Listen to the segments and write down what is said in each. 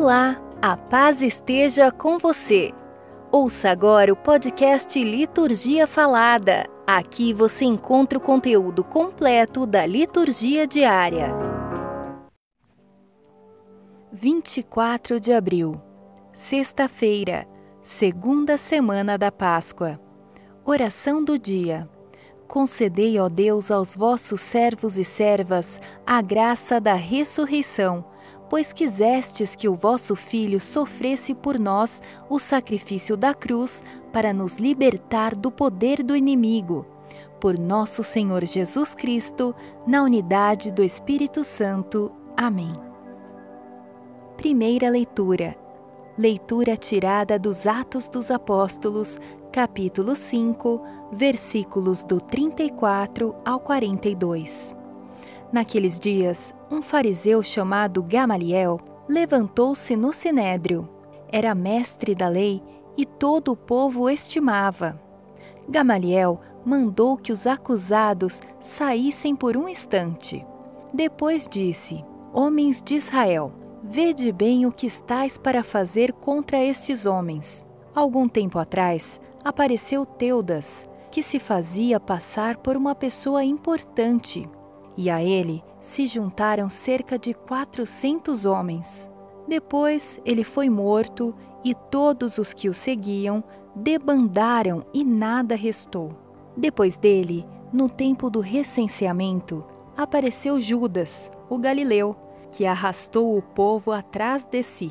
Olá, a paz esteja com você. Ouça agora o podcast Liturgia Falada. Aqui você encontra o conteúdo completo da liturgia diária. 24 de abril, sexta-feira, segunda semana da Páscoa. Oração do dia. Concedei, ó Deus, aos vossos servos e servas a graça da ressurreição pois quisestes que o vosso Filho sofresse por nós o sacrifício da cruz para nos libertar do poder do inimigo. Por nosso Senhor Jesus Cristo, na unidade do Espírito Santo. Amém. Primeira leitura. Leitura tirada dos Atos dos Apóstolos, capítulo 5, versículos do 34 ao 42. Naqueles dias, um fariseu chamado Gamaliel levantou-se no sinédrio. Era mestre da lei e todo o povo o estimava. Gamaliel mandou que os acusados saíssem por um instante. Depois disse: Homens de Israel, vede bem o que estáis para fazer contra estes homens. Algum tempo atrás apareceu Teudas, que se fazia passar por uma pessoa importante e a ele se juntaram cerca de quatrocentos homens. Depois ele foi morto e todos os que o seguiam debandaram e nada restou. Depois dele, no tempo do recenseamento, apareceu Judas, o galileu, que arrastou o povo atrás de si.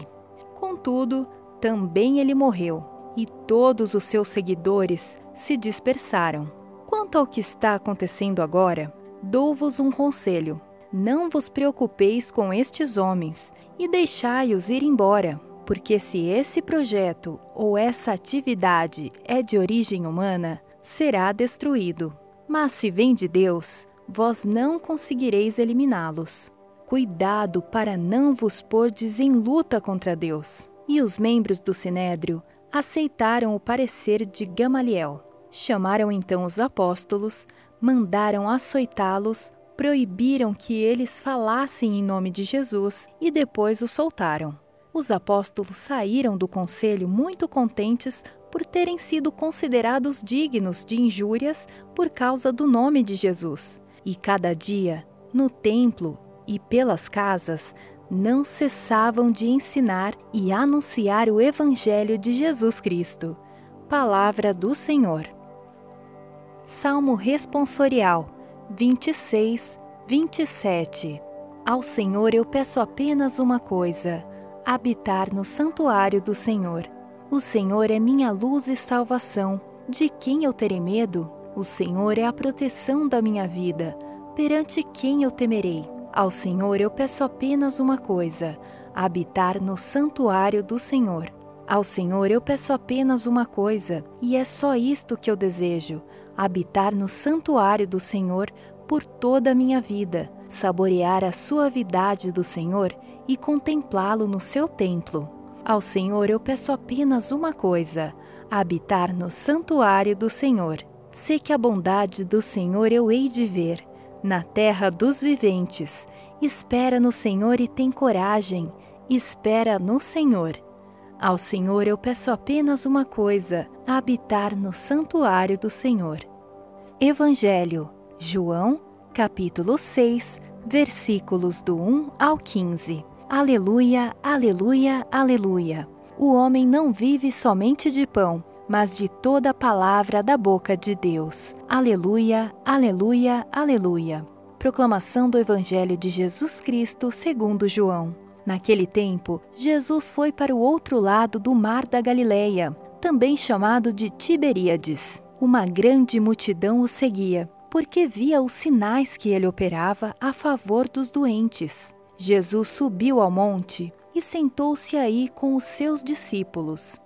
Contudo, também ele morreu, e todos os seus seguidores se dispersaram. Quanto ao que está acontecendo agora, dou-vos um conselho: não vos preocupeis com estes homens e deixai-os ir embora, porque se esse projeto ou essa atividade é de origem humana, será destruído. Mas se vem de Deus, vós não conseguireis eliminá-los. Cuidado para não vos pordes em luta contra Deus. E os membros do sinédrio aceitaram o parecer de Gamaliel. Chamaram então os apóstolos, mandaram açoitá-los, proibiram que eles falassem em nome de Jesus e depois o soltaram. Os apóstolos saíram do conselho muito contentes por terem sido considerados dignos de injúrias por causa do nome de Jesus. E cada dia, no templo e pelas casas, não cessavam de ensinar e anunciar o Evangelho de Jesus Cristo. Palavra do Senhor. Salmo Responsorial 26, 27 Ao Senhor eu peço apenas uma coisa: habitar no santuário do Senhor. O Senhor é minha luz e salvação. De quem eu terei medo? O Senhor é a proteção da minha vida. Perante quem eu temerei? Ao Senhor eu peço apenas uma coisa: habitar no santuário do Senhor. Ao Senhor eu peço apenas uma coisa, e é só isto que eu desejo: habitar no santuário do Senhor por toda a minha vida, saborear a suavidade do Senhor e contemplá-lo no seu templo. Ao Senhor eu peço apenas uma coisa: habitar no santuário do Senhor. Sei que a bondade do Senhor eu hei de ver, na terra dos viventes. Espera no Senhor e tem coragem, espera no Senhor. Ao Senhor eu peço apenas uma coisa: habitar no santuário do Senhor. Evangelho, João, capítulo 6, versículos do 1 ao 15. Aleluia, aleluia, aleluia. O homem não vive somente de pão, mas de toda a palavra da boca de Deus. Aleluia, aleluia, aleluia. Proclamação do Evangelho de Jesus Cristo segundo João. Naquele tempo, Jesus foi para o outro lado do mar da Galileia, também chamado de Tiberíades. Uma grande multidão o seguia, porque via os sinais que ele operava a favor dos doentes. Jesus subiu ao monte e sentou-se aí com os seus discípulos.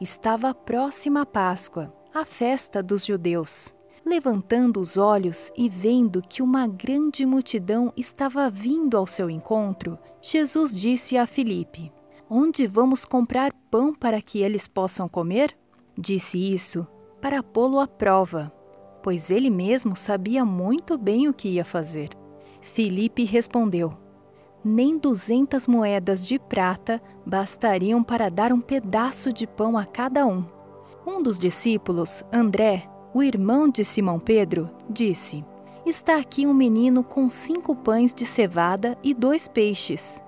Estava próxima a Páscoa, a festa dos judeus. Levantando os olhos e vendo que uma grande multidão estava vindo ao seu encontro, Jesus disse a Filipe: Onde vamos comprar pão para que eles possam comer? Disse isso para pô-lo à prova, pois ele mesmo sabia muito bem o que ia fazer. Filipe respondeu: nem duzentas moedas de prata bastariam para dar um pedaço de pão a cada um. Um dos discípulos, André, o irmão de Simão Pedro, disse: Está aqui um menino com cinco pães de cevada e dois peixes.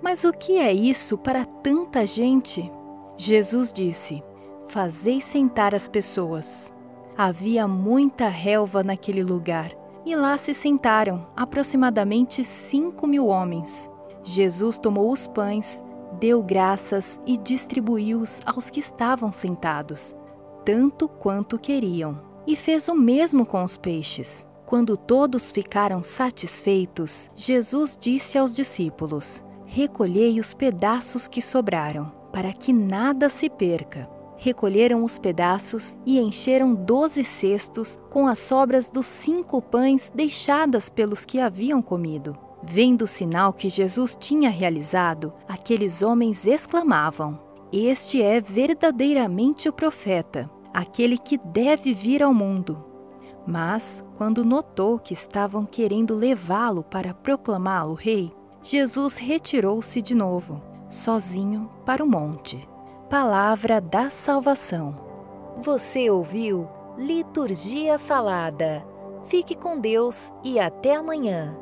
Mas o que é isso para tanta gente? Jesus disse: Fazei sentar as pessoas. Havia muita relva naquele lugar e lá se sentaram aproximadamente cinco mil homens. Jesus tomou os pães, deu graças e distribuiu-os aos que estavam sentados, tanto quanto queriam. E fez o mesmo com os peixes. Quando todos ficaram satisfeitos, Jesus disse aos discípulos: Recolhei os pedaços que sobraram, para que nada se perca recolheram os pedaços e encheram doze cestos com as sobras dos cinco pães deixadas pelos que haviam comido. Vendo o sinal que Jesus tinha realizado, aqueles homens exclamavam: Este é verdadeiramente o profeta, aquele que deve vir ao mundo. Mas, quando notou que estavam querendo levá-lo para proclamá-lo rei, Jesus retirou-se de novo, sozinho, para o monte. Palavra da Salvação. Você ouviu Liturgia Falada. Fique com Deus e até amanhã.